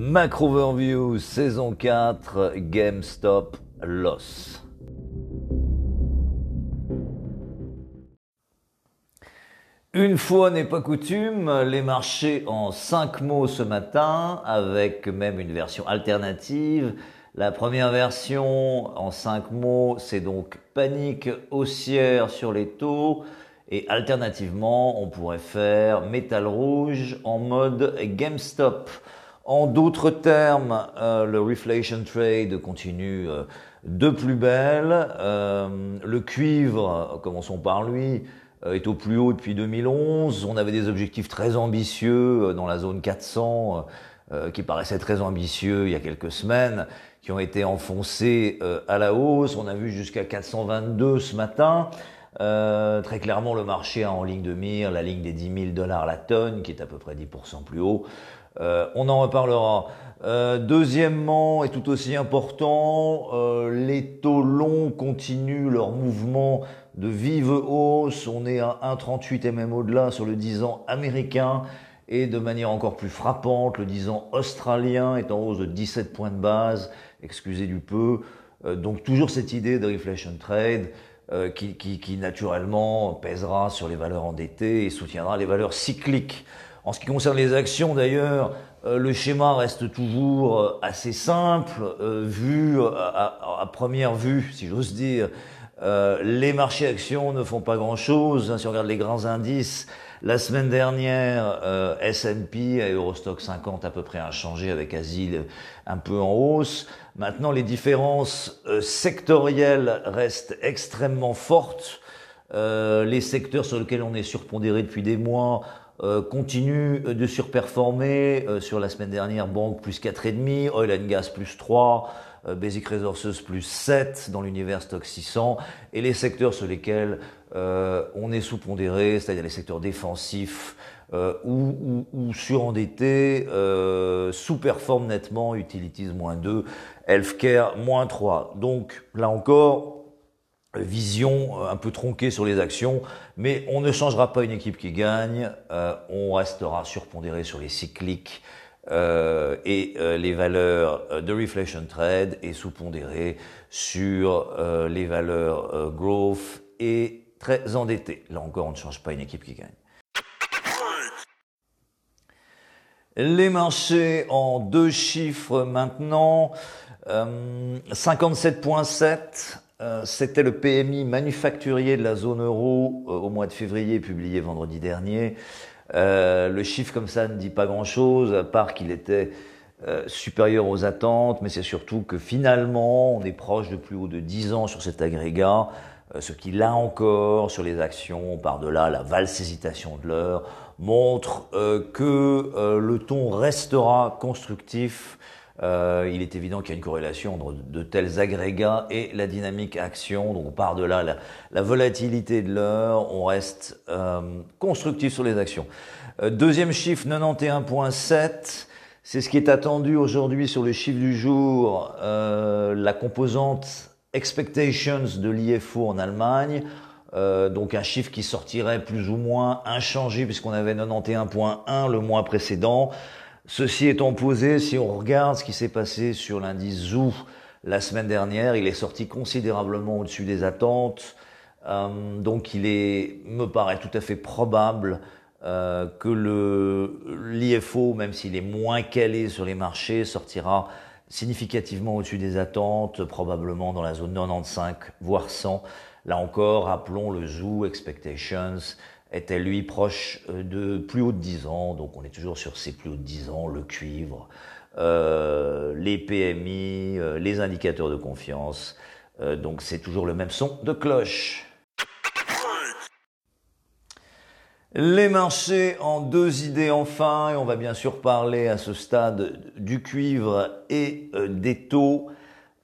Macro Overview, saison 4, GameStop Loss. Une fois n'est pas coutume, les marchés en 5 mots ce matin, avec même une version alternative. La première version en 5 mots, c'est donc panique haussière sur les taux. Et alternativement, on pourrait faire métal rouge en mode GameStop. En d'autres termes, euh, le reflation trade continue euh, de plus belle. Euh, le cuivre, commençons par lui, est au plus haut depuis 2011. On avait des objectifs très ambitieux dans la zone 400, qui paraissaient très ambitieux il y a quelques semaines, qui ont été enfoncés à la hausse. On a vu jusqu'à 422 ce matin. Très clairement, le marché a en ligne de mire la ligne des 10 000 dollars la tonne, qui est à peu près 10% plus haut. Euh, on en reparlera. Euh, deuxièmement, et tout aussi important, les taux longs continuent leur mouvement de vive hausse. On est à 1,38 et même au-delà sur le 10 ans américain. Et de manière encore plus frappante, le 10 ans australien est en hausse de 17 points de base, excusez du peu. donc toujours cette idée de reflation trade. Euh, qui, naturellement pèsera sur les valeurs endettées et soutiendra les valeurs cycliques. En ce qui concerne les actions d'ailleurs, euh, le schéma reste toujours euh, assez simple, vu à, à, première vue, si j'ose dire. les marchés actions ne font pas grand-chose. Hein, si on regarde les grands indices, la semaine dernière, S&P et Eurostock 50 à peu près inchangé avec Asil un peu en hausse. Maintenant, les différences euh, sectorielles restent extrêmement fortes. Euh, les secteurs sur lesquels on est surpondéré depuis des mois euh, continuent de surperformer. sur la semaine dernière, banque plus 4,5, oil and gas plus 3, basic resources plus 7 dans l'univers stock 600. Et les secteurs sur lesquels on est sous-pondéré, c'est-à-dire les secteurs défensifs, euh, ou, ou, ou surendetté, euh, sous-performe nettement, Utilities moins 2, Healthcare moins 3. Donc là encore, vision euh, un peu tronquée sur les actions, mais on ne changera pas une équipe qui gagne, euh, on restera surpondéré sur les cycliques euh, et les valeurs de reflation trade et sous-pondéré sur les valeurs growth et très endetté. Là encore, on ne change pas une équipe qui gagne. Les marchés en deux chiffres maintenant. 57.7, euh, c'était le PMI manufacturier de la zone euro euh, au mois de février, publié vendredi dernier. Euh, le chiffre comme ça ne dit pas grand-chose, à part qu'il était supérieur aux attentes, mais c'est surtout que finalement, on est proche de plus haut de 10 ans sur cet agrégat, ce qui, là encore, sur les actions, par-delà la valse hésitation de l'heure, montre que le ton restera constructif euh, il est évident qu'il y a une corrélation entre de tels agrégats et la dynamique action. Donc on part de là, la, volatilité de l'heure, on reste euh, constructif sur les actions. Euh, deuxième chiffre, 91.7. C'est ce qui est attendu aujourd'hui sur le chiffre du jour, euh, la composante expectations de l'IFO en Allemagne. Euh, donc un chiffre qui sortirait plus ou moins inchangé puisqu'on avait 91.1 le mois précédent. Ceci étant posé, si on regarde ce qui s'est passé sur l'indice ZOO la semaine dernière, il est sorti considérablement au-dessus des attentes. Euh, donc il est, me paraît tout à fait probable euh, que le l'IFO, même s'il est moins calé sur les marchés, sortira significativement au-dessus des attentes, probablement dans la zone 95 voire 100. Là encore, rappelons le ZOO Expectations était lui proche euh, de plus haut de 10 ans, donc on est toujours sur ces plus hauts de 10 ans, le cuivre, euh, les PMI, euh, les indicateurs de confiance, donc c'est toujours le même son de cloche. Les marchés en deux idées enfin, et on va bien sûr parler à ce stade du cuivre et des taux.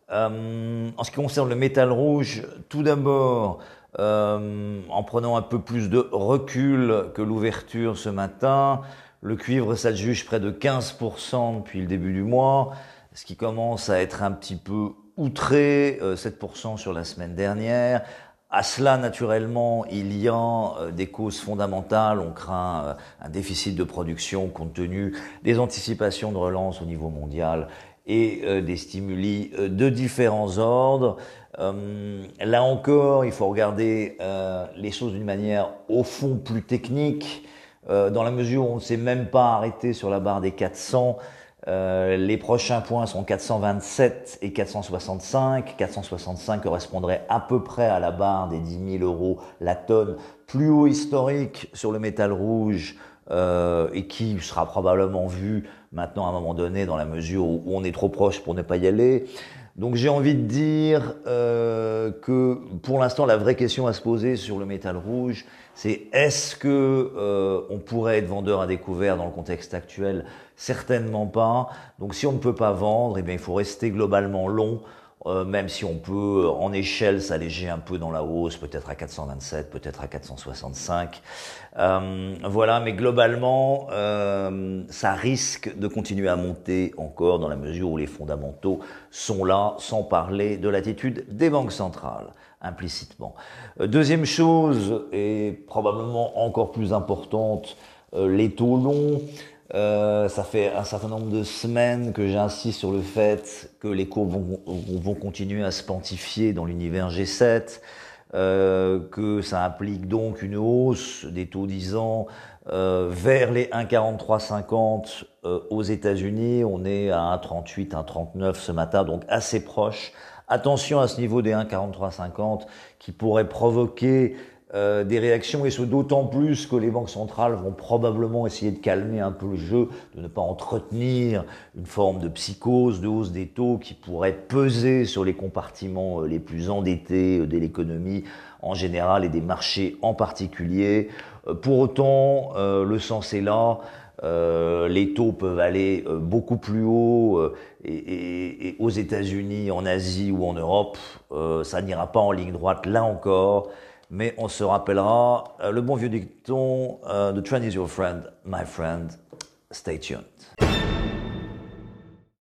en ce qui concerne le métal rouge, tout d'abord, euh, en prenant un peu plus de recul que l'ouverture ce matin. Le cuivre s'adjuge près de 15% depuis le début du mois, ce qui commence à être un petit peu outré, 7% euh, sur la semaine dernière. À cela, naturellement, il y a des causes fondamentales. On craint un déficit de production compte tenu des anticipations de relance au niveau mondial et des stimuli de différents ordres. Là encore, il faut regarder les choses d'une manière au fond plus technique. Euh, dans la mesure où on ne s'est même pas arrêté sur la barre des 400. Euh, les prochains points sont 427 et 465. 465 correspondrait à peu près à la barre des 10 000 euros la tonne, plus haut historique sur le métal rouge euh, et qui sera probablement vu maintenant à un moment donné dans la mesure où on est trop proche pour ne pas y aller. Donc j'ai envie de dire euh, que pour l'instant la vraie question à se poser sur le métal rouge, c'est est-ce que euh, on pourrait être vendeur à découvert dans le contexte actuel? Certainement pas. Donc si on ne peut pas vendre, eh bien il faut rester globalement long euh, même si on peut en échelle s'alléger un peu dans la hausse, peut-être à 427, peut-être à 465. Euh, voilà, mais globalement, euh, ça risque de continuer à monter encore dans la mesure où les fondamentaux sont là, sans parler de l'attitude des banques centrales implicitement. deuxième chose, et probablement encore plus importante, les taux longs. Euh, ça fait un certain nombre de semaines que j'insiste sur le fait que les courbes vont, vont continuer à se quantifier dans l'univers G7, euh, que ça implique donc une hausse des taux 10 ans euh, vers les 1,4350 euh, aux États-Unis. On est à 1,38, 1,39 ce matin, donc assez proche. Attention à ce niveau des 1,4350 qui pourrait provoquer euh, des réactions, et ce d'autant plus que les banques centrales vont probablement essayer de calmer un peu le jeu, de ne pas entretenir une forme de psychose, de hausse des taux qui pourrait peser sur les compartiments euh, les plus endettés euh, de l'économie en général et des marchés en particulier. Pour autant, le sens est là. les taux peuvent aller beaucoup plus haut et, et, aux États-Unis, en Asie ou en Europe, ça n'ira pas en ligne droite là encore mais on se rappellera euh, le bon vieux dicton uh, The trend is your friend, my friend. Stay tuned.